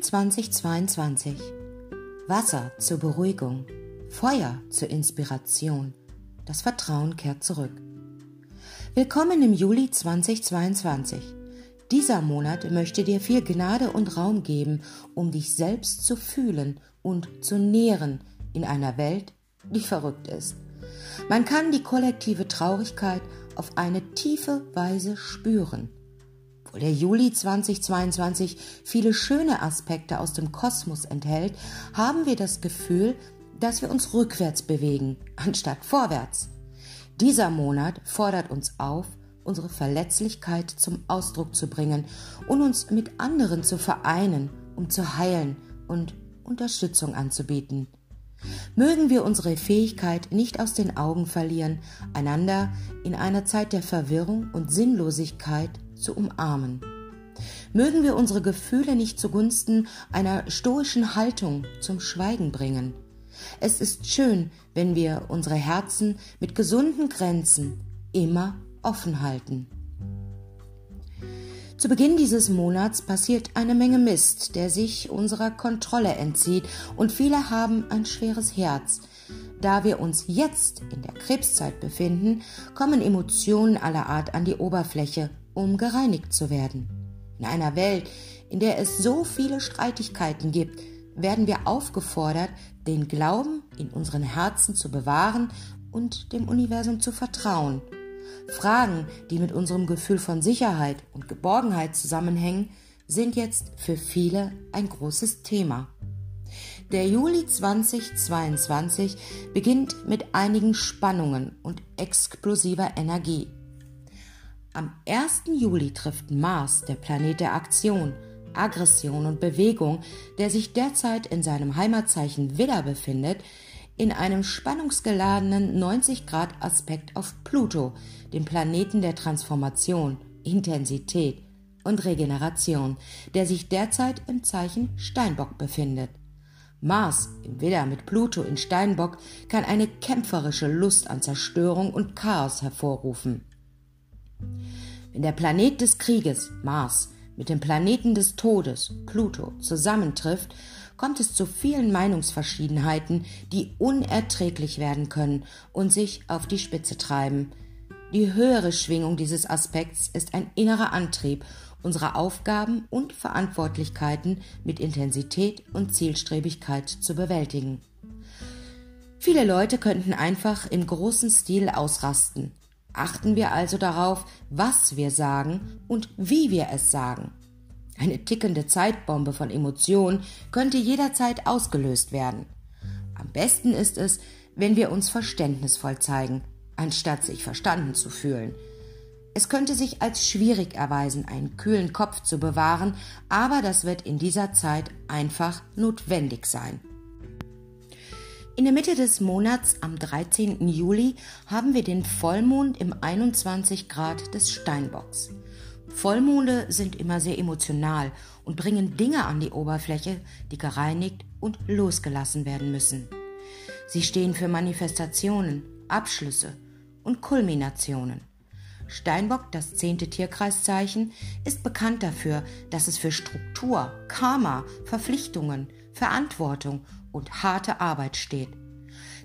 Juli 2022. Wasser zur Beruhigung, Feuer zur Inspiration. Das Vertrauen kehrt zurück. Willkommen im Juli 2022. Dieser Monat möchte dir viel Gnade und Raum geben, um dich selbst zu fühlen und zu nähren in einer Welt, die verrückt ist. Man kann die kollektive Traurigkeit auf eine tiefe Weise spüren. Obwohl der Juli 2022 viele schöne Aspekte aus dem Kosmos enthält, haben wir das Gefühl, dass wir uns rückwärts bewegen, anstatt vorwärts. Dieser Monat fordert uns auf, unsere Verletzlichkeit zum Ausdruck zu bringen und uns mit anderen zu vereinen, um zu heilen und Unterstützung anzubieten. Mögen wir unsere Fähigkeit nicht aus den Augen verlieren, einander in einer Zeit der Verwirrung und Sinnlosigkeit zu umarmen. Mögen wir unsere Gefühle nicht zugunsten einer stoischen Haltung zum Schweigen bringen. Es ist schön, wenn wir unsere Herzen mit gesunden Grenzen immer offen halten. Zu Beginn dieses Monats passiert eine Menge Mist, der sich unserer Kontrolle entzieht, und viele haben ein schweres Herz. Da wir uns jetzt in der Krebszeit befinden, kommen Emotionen aller Art an die Oberfläche, um gereinigt zu werden. In einer Welt, in der es so viele Streitigkeiten gibt, werden wir aufgefordert, den Glauben in unseren Herzen zu bewahren und dem Universum zu vertrauen – Fragen, die mit unserem Gefühl von Sicherheit und Geborgenheit zusammenhängen, sind jetzt für viele ein großes Thema. Der Juli 2022 beginnt mit einigen Spannungen und explosiver Energie. Am 1. Juli trifft Mars, der Planet der Aktion, Aggression und Bewegung, der sich derzeit in seinem Heimatzeichen Widder befindet, in einem spannungsgeladenen 90-Grad-Aspekt auf Pluto, dem Planeten der Transformation, Intensität und Regeneration, der sich derzeit im Zeichen Steinbock befindet. Mars im Widder mit Pluto in Steinbock kann eine kämpferische Lust an Zerstörung und Chaos hervorrufen. Wenn der Planet des Krieges, Mars, mit dem Planeten des Todes, Pluto, zusammentrifft, kommt es zu vielen Meinungsverschiedenheiten, die unerträglich werden können und sich auf die Spitze treiben. Die höhere Schwingung dieses Aspekts ist ein innerer Antrieb, unsere Aufgaben und Verantwortlichkeiten mit Intensität und Zielstrebigkeit zu bewältigen. Viele Leute könnten einfach im großen Stil ausrasten. Achten wir also darauf, was wir sagen und wie wir es sagen. Eine tickende Zeitbombe von Emotionen könnte jederzeit ausgelöst werden. Am besten ist es, wenn wir uns verständnisvoll zeigen, anstatt sich verstanden zu fühlen. Es könnte sich als schwierig erweisen, einen kühlen Kopf zu bewahren, aber das wird in dieser Zeit einfach notwendig sein. In der Mitte des Monats am 13. Juli haben wir den Vollmond im 21 Grad des Steinbocks. Vollmonde sind immer sehr emotional und bringen Dinge an die Oberfläche, die gereinigt und losgelassen werden müssen. Sie stehen für Manifestationen, Abschlüsse und Kulminationen. Steinbock, das zehnte Tierkreiszeichen, ist bekannt dafür, dass es für Struktur, Karma, Verpflichtungen, Verantwortung und harte Arbeit steht.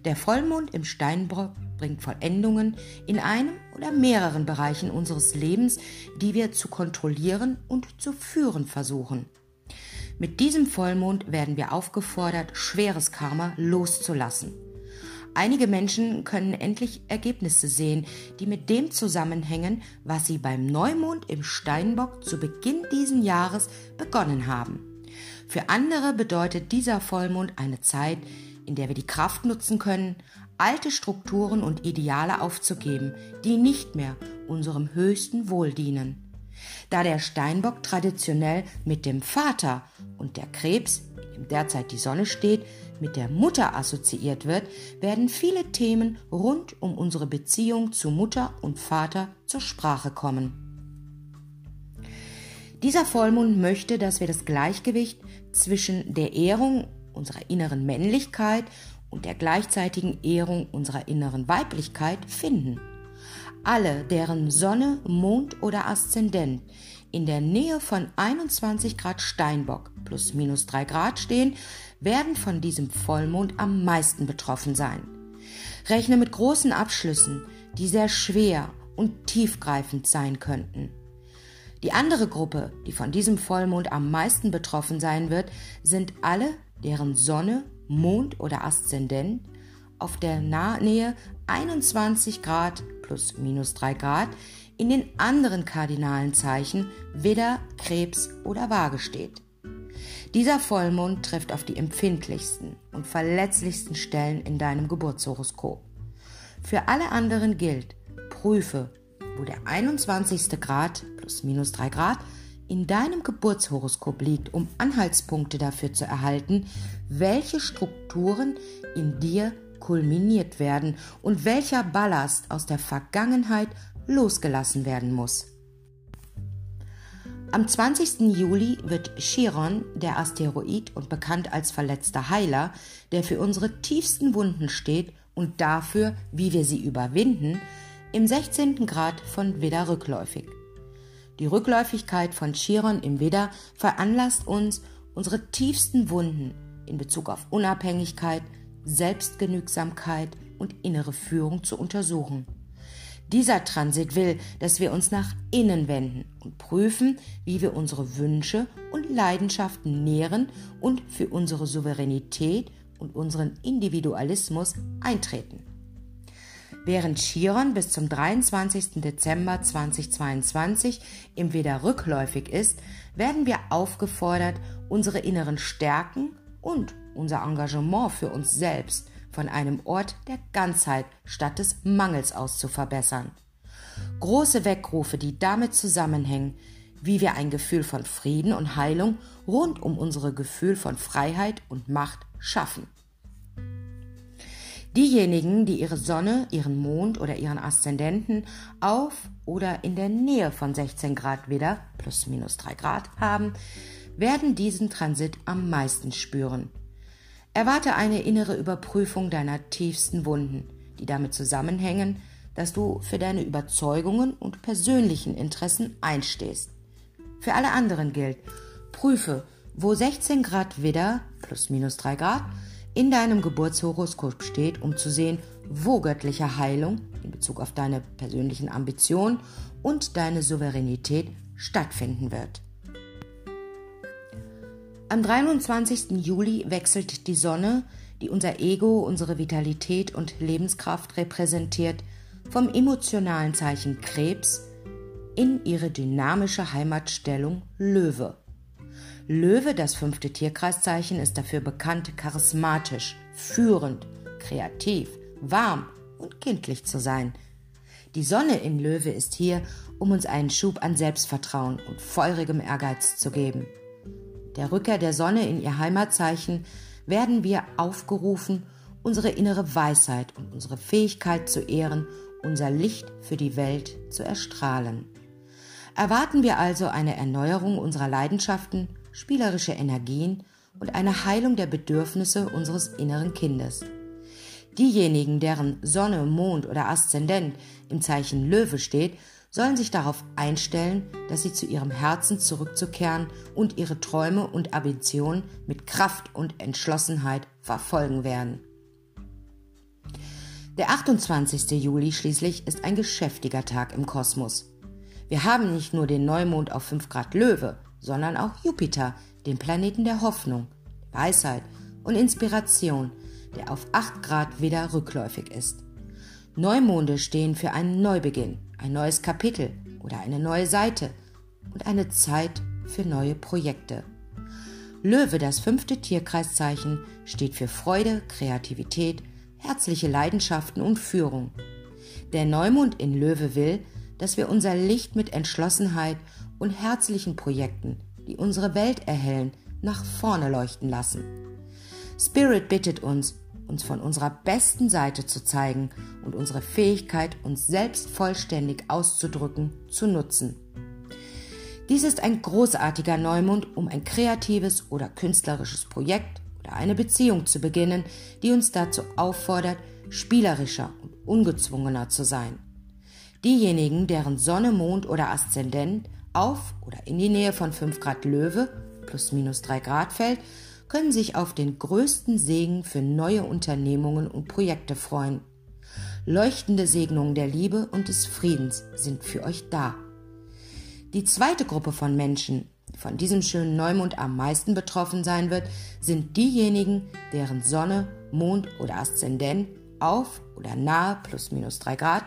Der Vollmond im Steinbock bringt Vollendungen in einem oder mehreren Bereichen unseres Lebens, die wir zu kontrollieren und zu führen versuchen. Mit diesem Vollmond werden wir aufgefordert, schweres Karma loszulassen. Einige Menschen können endlich Ergebnisse sehen, die mit dem zusammenhängen, was sie beim Neumond im Steinbock zu Beginn diesen Jahres begonnen haben. Für andere bedeutet dieser Vollmond eine Zeit, in der wir die Kraft nutzen können, alte Strukturen und Ideale aufzugeben, die nicht mehr unserem höchsten Wohl dienen. Da der Steinbock traditionell mit dem Vater und der Krebs, in dem derzeit die Sonne steht, mit der Mutter assoziiert wird, werden viele Themen rund um unsere Beziehung zu Mutter und Vater zur Sprache kommen. Dieser Vollmond möchte, dass wir das Gleichgewicht zwischen der Ehrung unserer inneren Männlichkeit und der gleichzeitigen Ehrung unserer inneren Weiblichkeit finden. Alle, deren Sonne, Mond oder Aszendent in der Nähe von 21 Grad Steinbock plus minus 3 Grad stehen, werden von diesem Vollmond am meisten betroffen sein. Rechne mit großen Abschlüssen, die sehr schwer und tiefgreifend sein könnten. Die andere Gruppe, die von diesem Vollmond am meisten betroffen sein wird, sind alle, deren Sonne, Mond oder Aszendent auf der Nähe 21 Grad plus minus 3 Grad in den anderen kardinalen Zeichen Widder, Krebs oder Waage steht. Dieser Vollmond trifft auf die empfindlichsten und verletzlichsten Stellen in deinem Geburtshoroskop. Für alle anderen gilt, prüfe, wo der 21. Grad plus minus 3 Grad in deinem Geburtshoroskop liegt, um Anhaltspunkte dafür zu erhalten, welche Strukturen in dir kulminiert werden und welcher Ballast aus der Vergangenheit losgelassen werden muss. Am 20. Juli wird Chiron, der Asteroid und bekannt als verletzter Heiler, der für unsere tiefsten Wunden steht und dafür, wie wir sie überwinden, im 16. Grad von Widder rückläufig. Die Rückläufigkeit von Chiron im Widder veranlasst uns, unsere tiefsten Wunden in Bezug auf Unabhängigkeit, Selbstgenügsamkeit und innere Führung zu untersuchen. Dieser Transit will, dass wir uns nach innen wenden und prüfen, wie wir unsere Wünsche und Leidenschaften nähren und für unsere Souveränität und unseren Individualismus eintreten. Während Chiron bis zum 23. Dezember 2022 im Widder rückläufig ist, werden wir aufgefordert, unsere inneren Stärken und unser Engagement für uns selbst von einem Ort der Ganzheit statt des Mangels aus zu verbessern. Große Weckrufe, die damit zusammenhängen, wie wir ein Gefühl von Frieden und Heilung rund um unsere Gefühl von Freiheit und Macht schaffen. Diejenigen, die ihre Sonne, ihren Mond oder ihren Aszendenten auf oder in der Nähe von 16 Grad wieder plus minus 3 Grad haben, werden diesen Transit am meisten spüren. Erwarte eine innere Überprüfung deiner tiefsten Wunden, die damit zusammenhängen, dass du für deine Überzeugungen und persönlichen Interessen einstehst. Für alle anderen gilt, prüfe, wo 16 Grad Widder plus minus 3 Grad in deinem Geburtshoroskop steht, um zu sehen, wo göttliche Heilung in Bezug auf deine persönlichen Ambitionen und deine Souveränität stattfinden wird. Am 23. Juli wechselt die Sonne, die unser Ego, unsere Vitalität und Lebenskraft repräsentiert, vom emotionalen Zeichen Krebs in ihre dynamische Heimatstellung Löwe. Löwe, das fünfte Tierkreiszeichen, ist dafür bekannt, charismatisch, führend, kreativ, warm und kindlich zu sein. Die Sonne in Löwe ist hier, um uns einen Schub an Selbstvertrauen und feurigem Ehrgeiz zu geben der Rückkehr der Sonne in ihr Heimatzeichen, werden wir aufgerufen, unsere innere Weisheit und unsere Fähigkeit zu ehren, unser Licht für die Welt zu erstrahlen. Erwarten wir also eine Erneuerung unserer Leidenschaften, spielerische Energien und eine Heilung der Bedürfnisse unseres inneren Kindes. Diejenigen, deren Sonne, Mond oder Aszendent im Zeichen Löwe steht, sollen sich darauf einstellen, dass sie zu ihrem Herzen zurückzukehren und ihre Träume und Ambitionen mit Kraft und Entschlossenheit verfolgen werden. Der 28. Juli schließlich ist ein geschäftiger Tag im Kosmos. Wir haben nicht nur den Neumond auf 5 Grad Löwe, sondern auch Jupiter, den Planeten der Hoffnung, Weisheit und Inspiration, der auf 8 Grad wieder rückläufig ist. Neumonde stehen für einen Neubeginn, ein neues Kapitel oder eine neue Seite und eine Zeit für neue Projekte. Löwe, das fünfte Tierkreiszeichen, steht für Freude, Kreativität, herzliche Leidenschaften und Führung. Der Neumond in Löwe will, dass wir unser Licht mit Entschlossenheit und herzlichen Projekten, die unsere Welt erhellen, nach vorne leuchten lassen. Spirit bittet uns, uns von unserer besten Seite zu zeigen und unsere Fähigkeit, uns selbst vollständig auszudrücken, zu nutzen. Dies ist ein großartiger Neumond, um ein kreatives oder künstlerisches Projekt oder eine Beziehung zu beginnen, die uns dazu auffordert, spielerischer und ungezwungener zu sein. Diejenigen, deren Sonne, Mond oder Aszendent auf oder in die Nähe von 5 Grad Löwe plus minus 3 Grad fällt, können sich auf den größten Segen für neue Unternehmungen und Projekte freuen. Leuchtende Segnungen der Liebe und des Friedens sind für euch da. Die zweite Gruppe von Menschen, die von diesem schönen Neumond am meisten betroffen sein wird, sind diejenigen, deren Sonne, Mond oder Aszendent auf oder nahe plus minus 3 Grad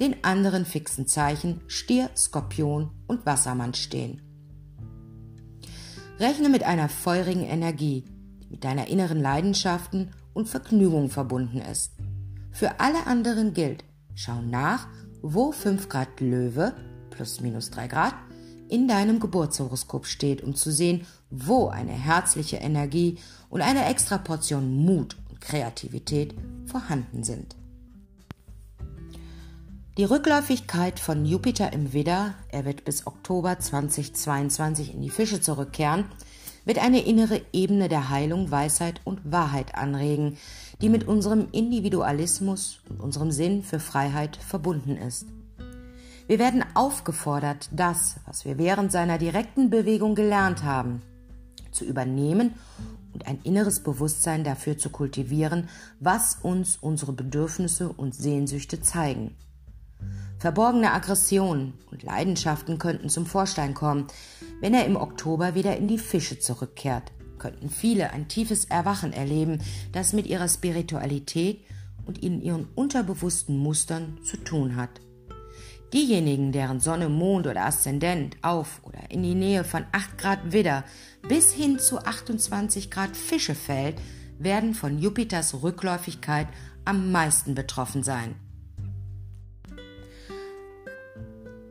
den anderen fixen Zeichen Stier, Skorpion und Wassermann stehen. Rechne mit einer feurigen Energie, die mit deiner inneren Leidenschaften und Vergnügung verbunden ist. Für alle anderen gilt, schau nach, wo 5 Grad Löwe plus minus 3 Grad in deinem Geburtshoroskop steht, um zu sehen, wo eine herzliche Energie und eine extra Portion Mut und Kreativität vorhanden sind. Die Rückläufigkeit von Jupiter im Widder, er wird bis Oktober 2022 in die Fische zurückkehren, wird eine innere Ebene der Heilung, Weisheit und Wahrheit anregen, die mit unserem Individualismus und unserem Sinn für Freiheit verbunden ist. Wir werden aufgefordert, das, was wir während seiner direkten Bewegung gelernt haben, zu übernehmen und ein inneres Bewusstsein dafür zu kultivieren, was uns unsere Bedürfnisse und Sehnsüchte zeigen. Verborgene Aggressionen und Leidenschaften könnten zum Vorschein kommen, wenn er im Oktober wieder in die Fische zurückkehrt. Könnten viele ein tiefes Erwachen erleben, das mit ihrer Spiritualität und in ihren unterbewussten Mustern zu tun hat. Diejenigen, deren Sonne, Mond oder Aszendent auf oder in die Nähe von 8 Grad Widder bis hin zu 28 Grad Fische fällt, werden von Jupiters Rückläufigkeit am meisten betroffen sein.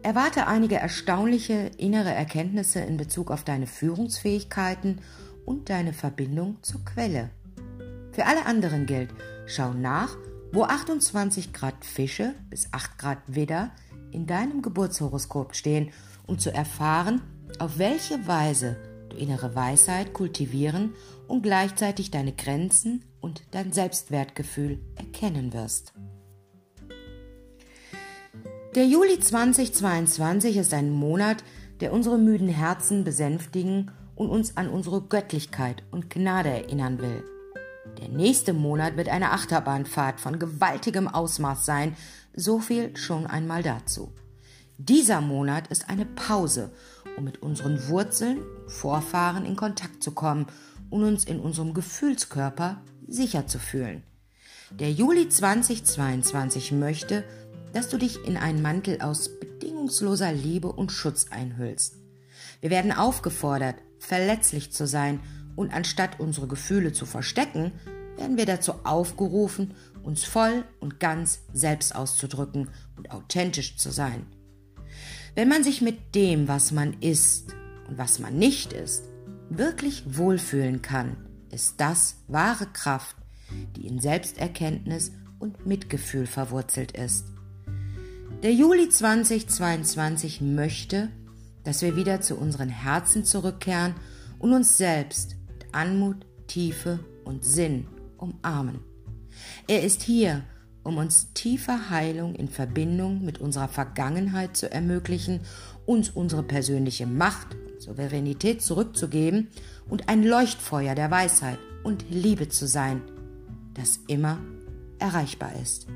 Erwarte einige erstaunliche innere Erkenntnisse in Bezug auf deine Führungsfähigkeiten und deine Verbindung zur Quelle. Für alle anderen gilt, schau nach, wo 28 Grad Fische bis 8 Grad Widder in deinem Geburtshoroskop stehen, um zu erfahren, auf welche Weise du innere Weisheit kultivieren und gleichzeitig deine Grenzen und dein Selbstwertgefühl erkennen wirst. Der Juli 2022 ist ein Monat, der unsere müden Herzen besänftigen und uns an unsere Göttlichkeit und Gnade erinnern will. Der nächste Monat wird eine Achterbahnfahrt von gewaltigem Ausmaß sein, so viel schon einmal dazu. Dieser Monat ist eine Pause, um mit unseren Wurzeln, Vorfahren in Kontakt zu kommen und uns in unserem Gefühlskörper sicher zu fühlen. Der Juli 2022 möchte, dass du dich in einen Mantel aus bedingungsloser Liebe und Schutz einhüllst. Wir werden aufgefordert, verletzlich zu sein und anstatt unsere Gefühle zu verstecken, werden wir dazu aufgerufen, uns voll und ganz selbst auszudrücken und authentisch zu sein. Wenn man sich mit dem, was man ist und was man nicht ist, wirklich wohlfühlen kann, ist das wahre Kraft, die in Selbsterkenntnis und Mitgefühl verwurzelt ist. Der Juli 2022 möchte, dass wir wieder zu unseren Herzen zurückkehren und uns selbst mit Anmut, Tiefe und Sinn umarmen. Er ist hier, um uns tiefe Heilung in Verbindung mit unserer Vergangenheit zu ermöglichen, uns unsere persönliche Macht und Souveränität zurückzugeben und ein Leuchtfeuer der Weisheit und Liebe zu sein, das immer erreichbar ist.